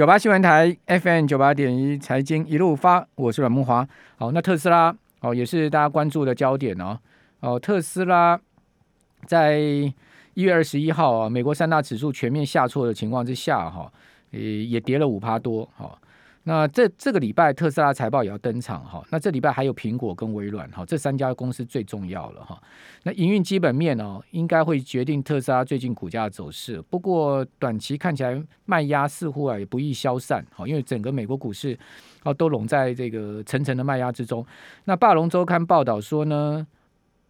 九八新闻台 FM 九八点一财经一路发，我是阮慕华。好，那特斯拉哦，也是大家关注的焦点哦。哦，特斯拉在一月二十一号啊，美国三大指数全面下挫的情况之下，哈，也也跌了五趴多，哈。那这这个礼拜特斯拉财报也要登场哈，那这礼拜还有苹果跟微软哈，这三家公司最重要了哈。那营运基本面哦，应该会决定特斯拉最近股价的走势。不过短期看起来卖压似乎啊也不易消散哈，因为整个美国股市哦都笼在这个层层的卖压之中。那霸龙周刊报道说呢，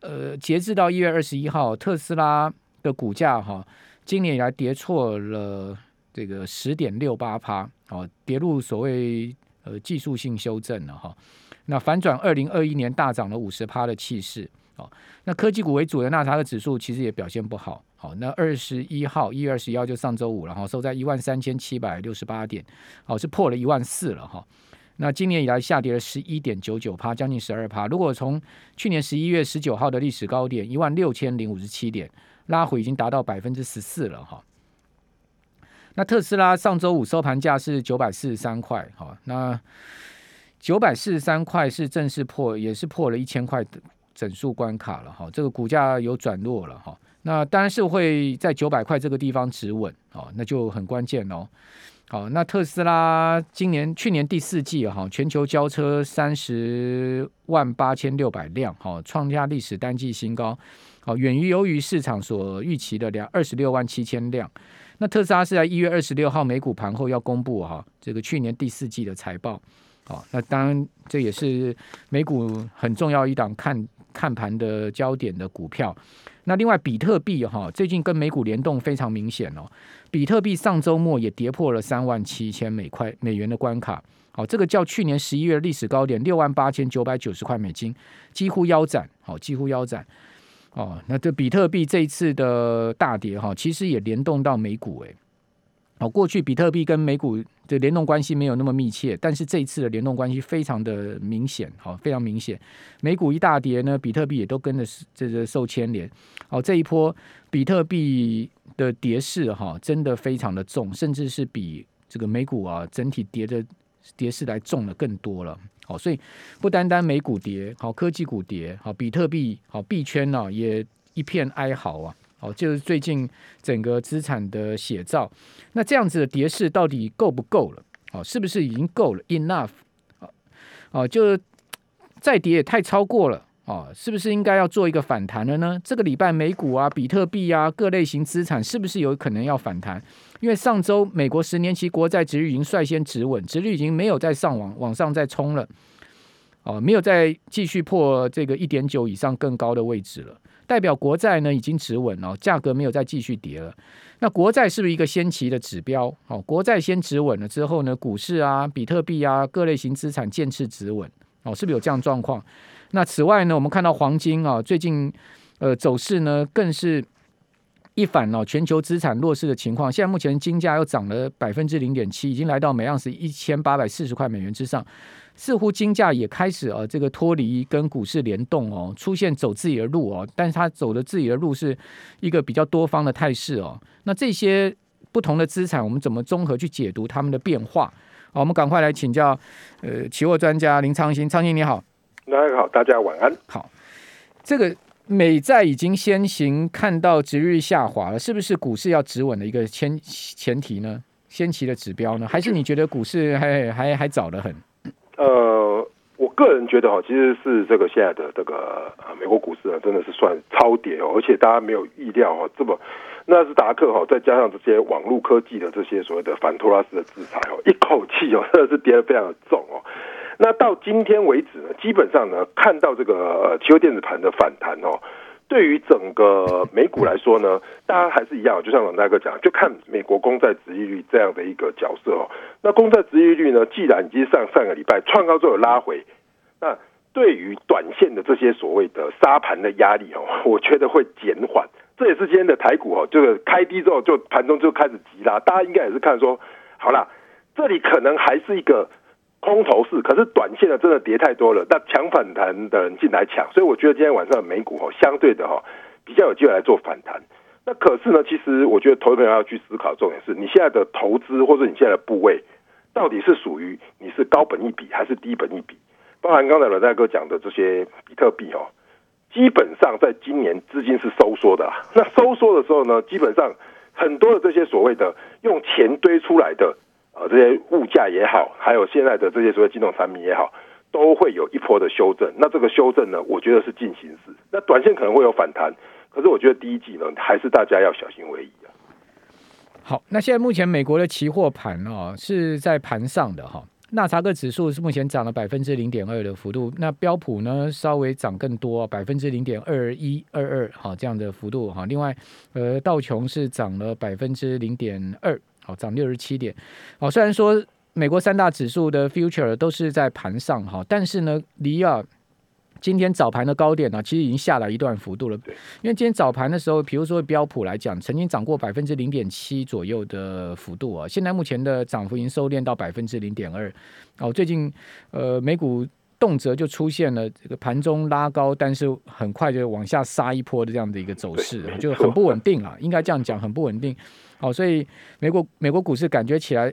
呃，截至到一月二十一号，特斯拉的股价哈，今年以来跌挫了。这个十点六八趴，哦，跌入所谓呃技术性修正了哈。那反转二零二一年大涨了五十趴的气势，哦，那科技股为主的纳斯达克指数其实也表现不好，好，那二十一号一月二十一号就上周五了哈，收在一万三千七百六十八点，哦，是破了一万四了哈。那今年以来下跌了十一点九九趴，将近十二趴。如果从去年十一月十九号的历史高点一万六千零五十七点拉回，已经达到百分之十四了哈。那特斯拉上周五收盘价是九百四十三块，哈，那九百四十三块是正式破，也是破了一千块整数关卡了，哈，这个股价有转弱了，哈，那当然是会在九百块这个地方止稳，哦，那就很关键哦，好，那特斯拉今年去年第四季哈，全球交车三十万八千六百辆，哈，创下历史单季新高，好，远于由于市场所预期的两二十六万七千辆。那特斯拉是在一月二十六号美股盘后要公布哈，这个去年第四季的财报，好，那当然这也是美股很重要一档看看盘的焦点的股票。那另外比特币哈，最近跟美股联动非常明显哦，比特币上周末也跌破了三万七千美块美元的关卡，好，这个较去年十一月历史高点六万八千九百九十块美金几乎腰斩，好，几乎腰斩。哦，那这比特币这一次的大跌哈，其实也联动到美股诶。哦，过去比特币跟美股的联动关系没有那么密切，但是这一次的联动关系非常的明显，好，非常明显。美股一大跌呢，比特币也都跟着这个受牵连。哦，这一波比特币的跌势哈，真的非常的重，甚至是比这个美股啊整体跌的跌势来重的更多了。好，所以不单单美股跌，好，科技股跌，好，比特币，好，币圈呢也一片哀嚎啊，哦，就是最近整个资产的写照。那这样子的跌势到底够不够了？哦，是不是已经够了？Enough？哦，就再跌也太超过了。哦，是不是应该要做一个反弹了呢？这个礼拜美股啊、比特币啊、各类型资产是不是有可能要反弹？因为上周美国十年期国债殖率已经率先止稳，殖率已经没有再上往往上再冲了，哦，没有再继续破这个一点九以上更高的位置了，代表国债呢已经止稳了，价格没有再继续跌了。那国债是不是一个先期的指标？哦，国债先止稳了之后呢，股市啊、比特币啊、各类型资产渐次止稳，哦，是不是有这样状况？那此外呢，我们看到黄金啊，最近呃走势呢更是一反哦全球资产弱势的情况。现在目前金价又涨了百分之零点七，已经来到每盎司一千八百四十块美元之上。似乎金价也开始啊这个脱离跟股市联动哦，出现走自己的路哦。但是它走的自己的路是一个比较多方的态势哦。那这些不同的资产，我们怎么综合去解读它们的变化？好，我们赶快来请教呃期货专家林昌兴，昌兴你好。大家好，大家晚安。好，这个美债已经先行看到值日下滑了，是不是股市要止稳的一个前前提呢？先期的指标呢？还是你觉得股市还还还早得很？呃，我个人觉得哈，其实是这个现在的这个呃美国股市啊，真的是算超跌哦，而且大家没有意料哦，这么纳斯达克哈，再加上这些网络科技的这些所谓的反托拉斯的制裁哦，一口气哦，真的是跌得非常的重哦。那到今天为止呢，基本上呢，看到这个期货电子盘的反弹哦，对于整个美股来说呢，大家还是一样，就像阮大哥讲，就看美国公债殖利率这样的一个角色哦。那公债殖利率呢，既然已经上上个礼拜创高之后有拉回，那对于短线的这些所谓的沙盘的压力哦，我觉得会减缓。这也是今天的台股哦，就是开低之后就盘中就开始急拉，大家应该也是看说，好啦，这里可能还是一个。空头市，可是短线的真的跌太多了，那抢反弹的人进来抢，所以我觉得今天晚上美股哈，相对的哈比较有机会来做反弹。那可是呢，其实我觉得投资朋友要去思考重点是，你现在的投资或者你现在的部位到底是属于你是高本一笔还是低本一笔？包含刚才阮大哥讲的这些比特币哦，基本上在今年资金是收缩的啦。那收缩的时候呢，基本上很多的这些所谓的用钱堆出来的呃这些物价也好，还有现在的这些所谓金融产品也好，都会有一波的修正。那这个修正呢，我觉得是进行式。那短线可能会有反弹，可是我觉得第一季呢，还是大家要小心为宜啊。好，那现在目前美国的期货盘哦是在盘上的哈。纳查克指数是目前涨了百分之零点二的幅度，那标普呢稍微涨更多，百分之零点二一二二，好这样的幅度哈。另外，呃，道琼是涨了百分之零点二，好涨六十七点。好，虽然说美国三大指数的 future 都是在盘上哈，但是呢，离啊。今天早盘的高点呢、啊，其实已经下来一段幅度了。因为今天早盘的时候，比如说标普来讲，曾经涨过百分之零点七左右的幅度啊，现在目前的涨幅已经收敛到百分之零点二。哦，最近呃美股动辄就出现了这个盘中拉高，但是很快就往下杀一波的这样的一个走势，就很不稳定啊，应该这样讲，很不稳定。好，所以美国美国股市感觉起来。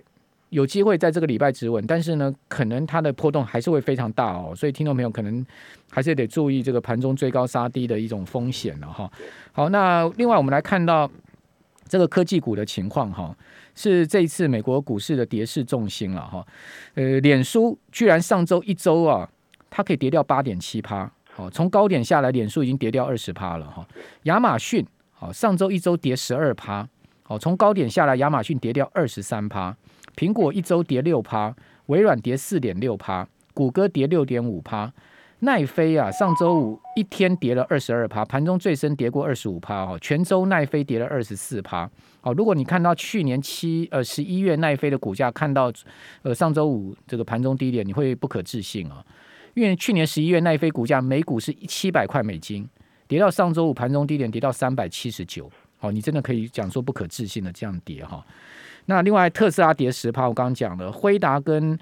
有机会在这个礼拜止稳，但是呢，可能它的波动还是会非常大哦，所以听众朋友可能还是得注意这个盘中追高杀低的一种风险了哈。好，那另外我们来看到这个科技股的情况哈，是这一次美国股市的跌势重心了哈。呃，脸书居然上周一周啊，它可以跌掉八点七趴，好，从高点下来，脸书已经跌掉二十趴了哈。亚马逊好，上周一周跌十二趴，好，从高点下来，亚马逊跌掉二十三趴。苹果一周跌六趴，微软跌四点六趴，谷歌跌六点五趴，奈飞啊，上周五一天跌了二十二趴，盘中最深跌过二十五趴哦，全周奈飞跌了二十四趴。哦，如果你看到去年七呃十一月奈飞的股价，看到呃上周五这个盘中低点，你会不可置信啊，因为去年十一月奈飞股价每股是七百块美金，跌到上周五盘中低点跌到三百七十九，哦，你真的可以讲说不可置信的这样跌哈。那另外，特斯拉跌十趴，我刚刚讲了，辉达跟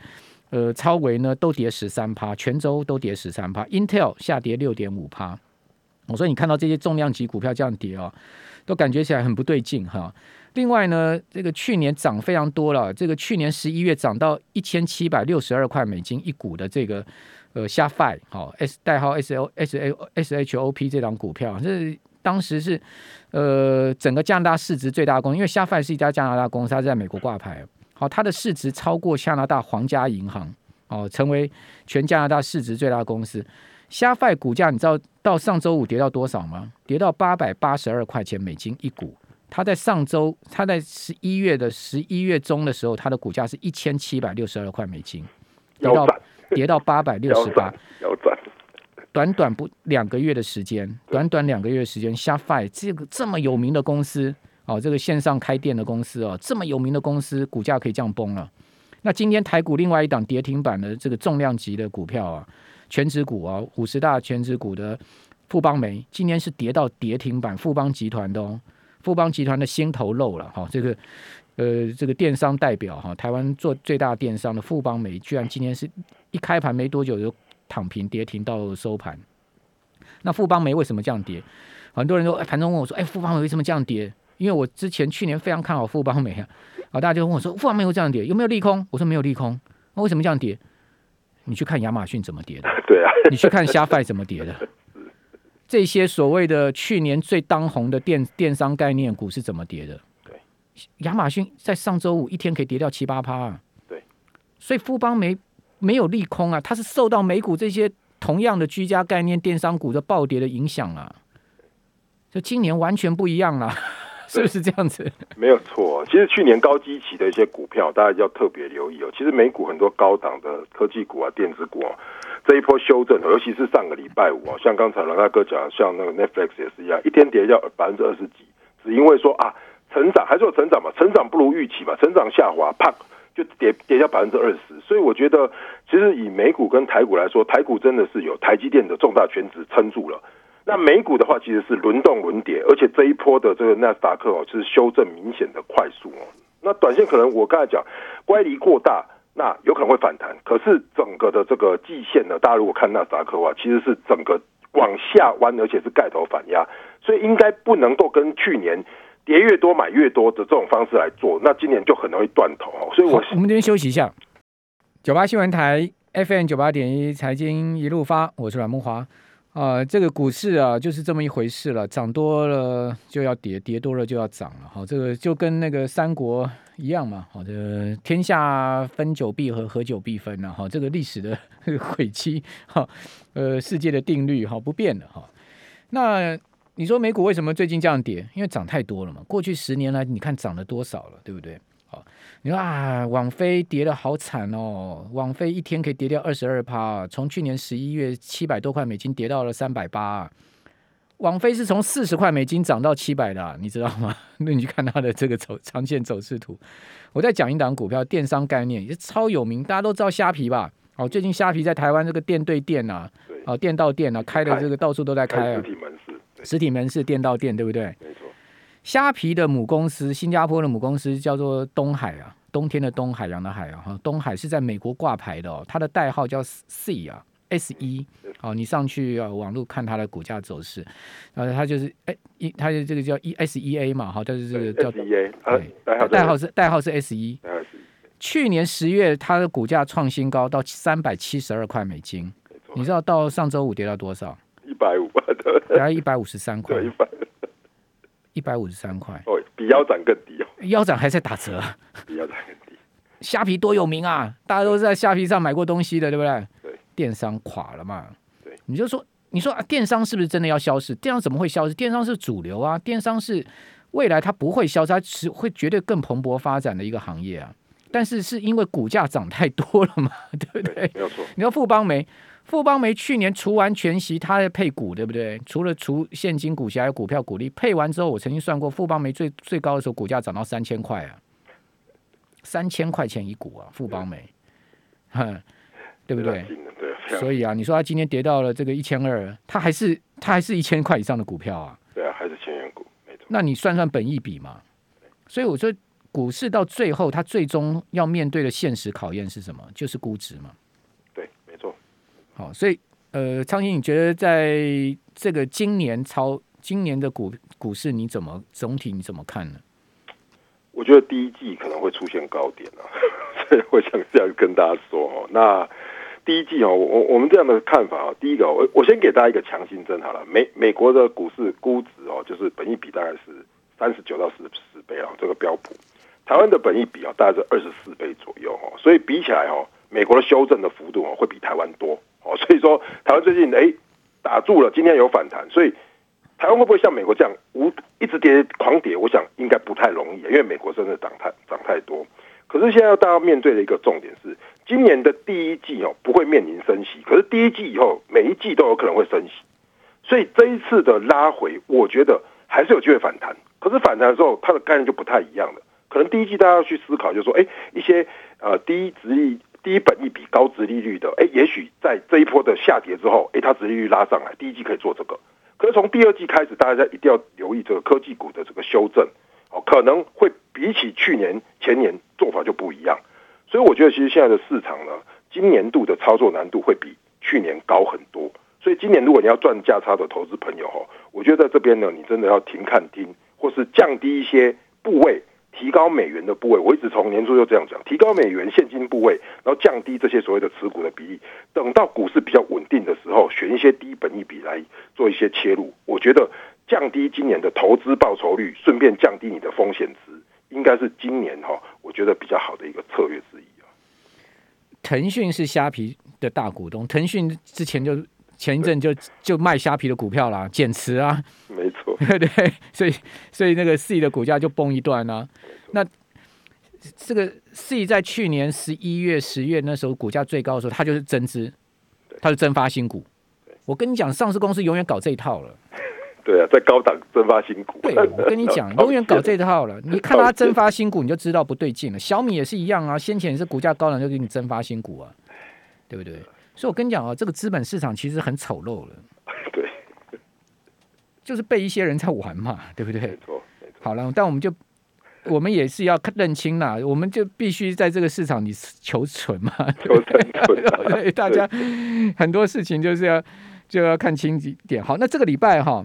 呃超微呢都跌十三趴，全周都跌十三趴，Intel 下跌六点五趴。我说你看到这些重量级股票这样跌哦，都感觉起来很不对劲哈。另外呢，这个去年涨非常多了，这个去年十一月涨到一千七百六十二块美金一股的这个呃 SHOPify 好 S 代号 S L S A S H O P 这档股票，这。当时是，呃，整个加拿大市值最大的公司，因为 SHOPify 是一家加拿大公司，它在美国挂牌。好，它的市值超过加拿大皇家银行，哦，成为全加拿大市值最大的公司。SHOPify 股价你知道到上周五跌到多少吗？跌到八百八十二块钱美金一股。它在上周，它在十一月的十一月中的时候，它的股价是一千七百六十二块美金，跌到跌到八百六十八。短短不两个月的时间，短短两个月的时间，SHOPify 这个这么有名的公司哦，这个线上开店的公司哦，这么有名的公司，股价可以这样崩了。那今天台股另外一档跌停板的这个重量级的股票啊，全指股啊，五十大全指股的富邦煤，今天是跌到跌停板，富邦集团的哦，富邦集团的心头肉了哈、哦，这个呃这个电商代表哈、哦，台湾做最大电商的富邦美，居然今天是一开盘没多久就。躺平跌停到收盘，那富邦煤为什么这样跌？很多人说，哎，盘中问我说，哎，富邦煤为什么这样跌？因为我之前去年非常看好富邦煤啊，啊，大家就问我说，富邦煤会这样跌，有没有利空？我说没有利空，那为什么这样跌？你去看亚马逊怎么跌的？对啊，你去看 SHOPify 怎么跌的？这些所谓的去年最当红的电电商概念股是怎么跌的？对，亚马逊在上周五一天可以跌掉七八趴啊。对，所以富邦媒。没有利空啊，它是受到美股这些同样的居家概念电商股的暴跌的影响啊，就今年完全不一样了，是不是这样子？没有错，其实去年高基期的一些股票，大家要特别留意哦。其实美股很多高档的科技股啊、电子股啊，这一波修正，尤其是上个礼拜五啊，像刚才阮大哥讲，像那个 Netflix 也是一样，一天跌掉百分之二十几，只因为说啊，成长还是有成长嘛，成长不如预期嘛，成长下滑，啪。就跌跌掉百分之二十，所以我觉得，其实以美股跟台股来说，台股真的是有台积电的重大全值撑住了。那美股的话，其实是轮动轮跌，而且这一波的这个纳斯达克哦，是修正明显的快速哦。那短线可能我刚才讲乖离过大，那有可能会反弹。可是整个的这个季线呢，大家如果看纳斯达克的话，其实是整个往下弯，而且是盖头反压，所以应该不能够跟去年。跌越多买越多的这种方式来做，那今年就很容易断头。所以我，我我们这边休息一下。九八新闻台 FM 九八点一财经一路发，我是阮慕驊啊。这个股市啊，就是这么一回事了，涨多了就要跌，跌多了就要涨了。好，这个就跟那个三国一样嘛。好的，天下分久必合，合久必分了。哈，这个历史的 轨迹，哈，呃，世界的定律，哈，不变的哈。那你说美股为什么最近这样跌？因为涨太多了嘛。过去十年来，你看涨了多少了，对不对？你说啊，网飞跌的好惨哦！网飞一天可以跌掉二十二趴，从去年十一月七百多块美金跌到了三百八。网飞是从四十块美金涨到七百的啊，你知道吗？那你去看它的这个走长线走势图。我在讲一档股票，电商概念也超有名，大家都知道虾皮吧？哦，最近虾皮在台湾这个店对店啊，啊店到店啊，开的这个到处都在开啊，实体门市，实体门市店到店，对不对？没错。虾皮的母公司，新加坡的母公司叫做东海啊，冬天的东，海洋的海啊，哈，东海是在美国挂牌的哦，它的代号叫 C 啊，S 一哦，你上去啊网络看它的股价走势，然后它就是哎一，它就这个叫 E S E A 嘛，哈，就是这个叫 S E A，对，代号是代号是 S 一去年十月它的股价创新高到三百七十二块美金，你知道到上周五跌到多少？一百五，大概一百五十三块。一百五十三块哦，比腰斩更低哦，腰斩还在打折，比腰斩更低。虾皮多有名啊，大家都是在虾皮上买过东西的，对不对？对，电商垮了嘛？对，你就说，你说啊，电商是不是真的要消失？电商怎么会消失？电商是主流啊，电商是未来它不会消失，它是会绝对更蓬勃发展的一个行业啊。但是是因为股价涨太多了嘛，对不对？没有错。你说富邦煤。富邦煤去年除完全息，它在配股，对不对？除了除现金股息，还有股票股利。配完之后，我曾经算过，富邦煤最最高的时候，股价涨到三千块啊，三千块钱一股啊，富邦煤，哼，对不对？对。所以啊，你说它今天跌到了这个一千二，它还是它还是一千块以上的股票啊。对啊，还是千元股，没错。那你算算本益比嘛？所以我说，股市到最后，它最终要面对的现实考验是什么？就是估值嘛。对，没错好，所以呃，昌兴，你觉得在这个今年超今年的股股市，你怎么总体你怎么看呢？我觉得第一季可能会出现高点啊，所以我想这样跟大家说哦。那第一季哦，我我们这样的看法啊，第一个我我先给大家一个强心针好了。美美国的股市估值哦，就是本益比大概是三十九到四十倍啊，这个标普。台湾的本益比啊，大概是二十四倍左右哦，所以比起来哦，美国的修正的幅度哦，会比台湾多。哦，所以说台湾最近哎打住了，今天有反弹，所以台湾会不会像美国这样无一直跌狂跌？我想应该不太容易，因为美国真的涨太涨太多。可是现在要大家面对的一个重点是，今年的第一季哦不会面临升息，可是第一季以后每一季都有可能会升息，所以这一次的拉回，我觉得还是有机会反弹。可是反弹的时候，它的概念就不太一样了。可能第一季大家要去思考，就是说，哎，一些呃低值利。低本益比高值利率的，哎，也许在这一波的下跌之后，哎，它值利率拉上来，第一季可以做这个。可是从第二季开始，大家一定要留意这个科技股的这个修正，哦，可能会比起去年前年做法就不一样。所以我觉得，其实现在的市场呢，今年度的操作难度会比去年高很多。所以今年如果你要赚价差的投资朋友，哈，我觉得在这边呢，你真的要停看听，或是降低一些部位。提高美元的部位，我一直从年初就这样讲，提高美元现金部位，然后降低这些所谓的持股的比例。等到股市比较稳定的时候，选一些低本益比来做一些切入。我觉得降低今年的投资报酬率，顺便降低你的风险值，应该是今年哈，我觉得比较好的一个策略之一啊。腾讯是虾皮的大股东，腾讯之前就。前一阵就就卖虾皮的股票啦，减持啊，对对，所以所以那个 C 的股价就崩一段啊。那这个 C 在去年十一月、十月那时候股价最高的时候，它就是增资，它是增发新股。我跟你讲，上市公司永远搞这一套了。对啊，在高档增发新股。对，我跟你 讲，永远搞这一套了。你看它增发新股，你就知道不对劲了。小米也是一样啊，先前也是股价高档就给你增发新股啊，对不对？所以，我跟你讲啊，这个资本市场其实很丑陋了。对，就是被一些人在玩嘛，对不对？没错，没错。好了，但我们就我们也是要认清啦，我们就必须在这个市场里求存嘛，求生存 啊。对，大家很多事情就是要就要看清一点。好，那这个礼拜哈，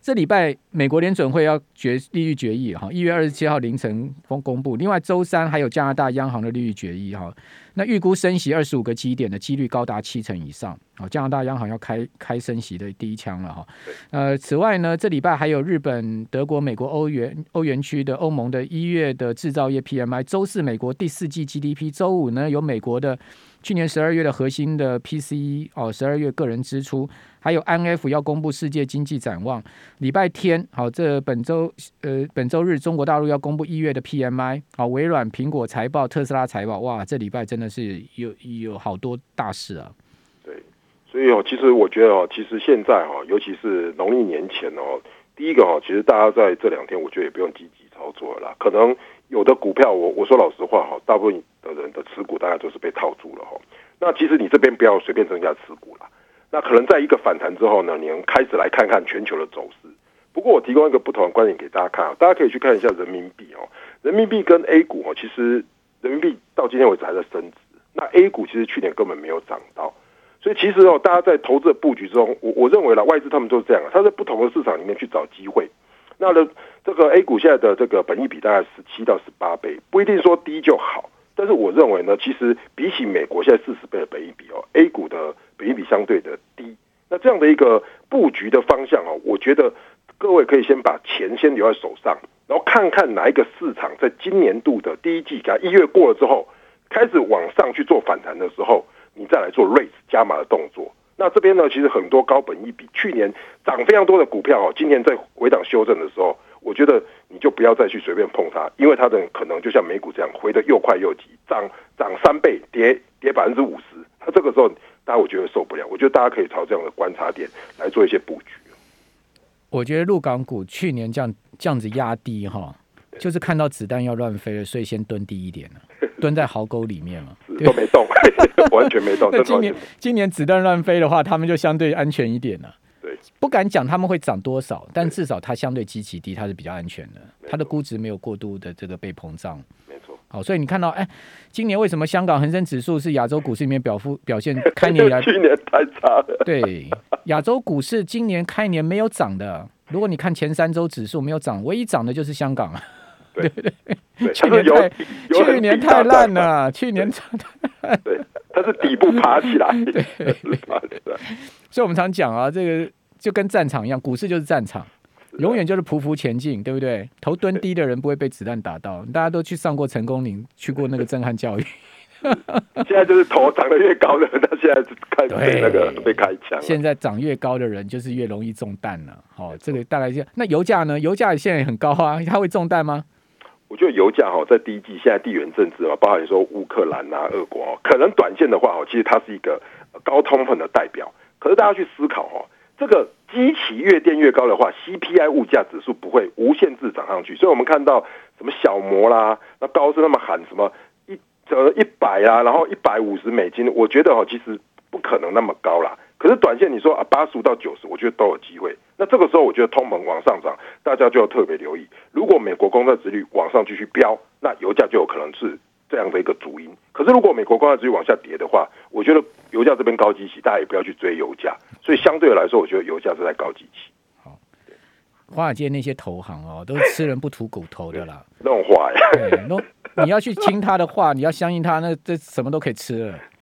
这礼拜美国联准会要决利率决议哈，一月二十七号凌晨公公布。另外周三还有加拿大央行的利率决议哈，那预估升息二十五个基点的几率高达七成以上。哦，加拿大央行要开开升息的第一枪了哈。呃，此外呢，这礼拜还有日本、德国、美国、欧元欧元区的欧盟的一月的制造业 PMI。周四美国第四季 GDP。周五呢有美国的。去年十二月的核心的 PCE 哦，十二月个人支出，还有 INF 要公布世界经济展望。礼拜天好，这本周呃本周日中国大陆要公布一月的 PMI。好，微软、苹果财报，特斯拉财报，哇，这礼拜真的是有有好多大事啊。对，所以哦，其实我觉得哦，其实现在哈，尤其是农历年前哦，第一个哈，其实大家在这两天，我觉得也不用积极操作了啦，可能。有的股票，我我说老实话哈，大部分的人的持股大概都是被套住了哈。那其实你这边不要随便增加持股了。那可能在一个反弹之后呢，你能开始来看看全球的走势。不过我提供一个不同的观点给大家看啊，大家可以去看一下人民币哦。人民币跟 A 股哦，其实人民币到今天为止还在升值。那 A 股其实去年根本没有涨到，所以其实哦，大家在投资的布局中，我我认为啦，外资他们都是这样啊，他在不同的市场里面去找机会。那呢，这个 A 股现在的这个本益比大概十七到十八倍，不一定说低就好。但是我认为呢，其实比起美国现在四十倍的本益比哦，A 股的本益比相对的低。那这样的一个布局的方向哦，我觉得各位可以先把钱先留在手上，然后看看哪一个市场在今年度的第一季，一月过了之后，开始往上去做反弹的时候，你再来做 raise 加码的动作。那这边呢，其实很多高本益比去年涨非常多的股票哦，今年在回档修正的时候，我觉得你就不要再去随便碰它，因为它的可能就像美股这样回得又快又急，涨涨三倍，跌跌百分之五十，那这个时候大家我觉得受不了。我觉得大家可以朝这样的观察点来做一些布局。我觉得陆港股去年这样这样子压低哈，就是看到子弹要乱飞了，所以先蹲低一点了，蹲在壕沟里面嘛，都没动。完全没动。那今年今年子弹乱飞的话，他们就相对安全一点了。对，不敢讲他们会涨多少，但至少它相对极其低，它是比较安全的。它的估值没有过度的这个被膨胀。没错。好，所以你看到，哎，今年为什么香港恒生指数是亚洲股市里面表现表现开年以来 去年太差了。对，亚洲股市今年开年没有涨的。如果你看前三周指数没有涨，唯一涨的就是香港。对 对，去年太去年太烂了，去年涨的。对，它是底部爬起来。对，所以我们常讲啊，这个就跟战场一样，股市就是战场，永远就是匍匐前进，对不对？头蹲低的人不会被子弹打到。大家都去上过成功岭，去过那个震撼教育。现在就是头长得越高的人，他现在是开被那个被开枪。现在长越高的人，就是越容易中弹了。好，这个大概就那油价呢？油价现在也很高啊，它会中弹吗？我觉得油价哈，在第一季现在地缘政治啊，包含你说乌克兰啊、俄国哦，可能短线的话哦，其实它是一个高通膨的代表。可是大家去思考哦，这个基期越垫越高的话，CPI 物价指数不会无限制涨上去。所以我们看到什么小摩啦，那高盛他们喊什么一折一百啊，然后一百五十美金，我觉得哦，其实不可能那么高啦。可是短线你说啊，八十五到九十，我觉得都有机会。那这个时候，我觉得通膨往上涨，大家就要特别留意。如果美国公债殖率往上继续飙，那油价就有可能是这样的一个主因。可是如果美国公债殖率往下跌的话，我觉得油价这边高基期，大家也不要去追油价。所以相对来说，我觉得油价是在高基期。好，华尔街那些投行哦，都是吃人不吐骨头的啦。那种话呀，那你要去听他的话，你要相信他，那这什么都可以吃了。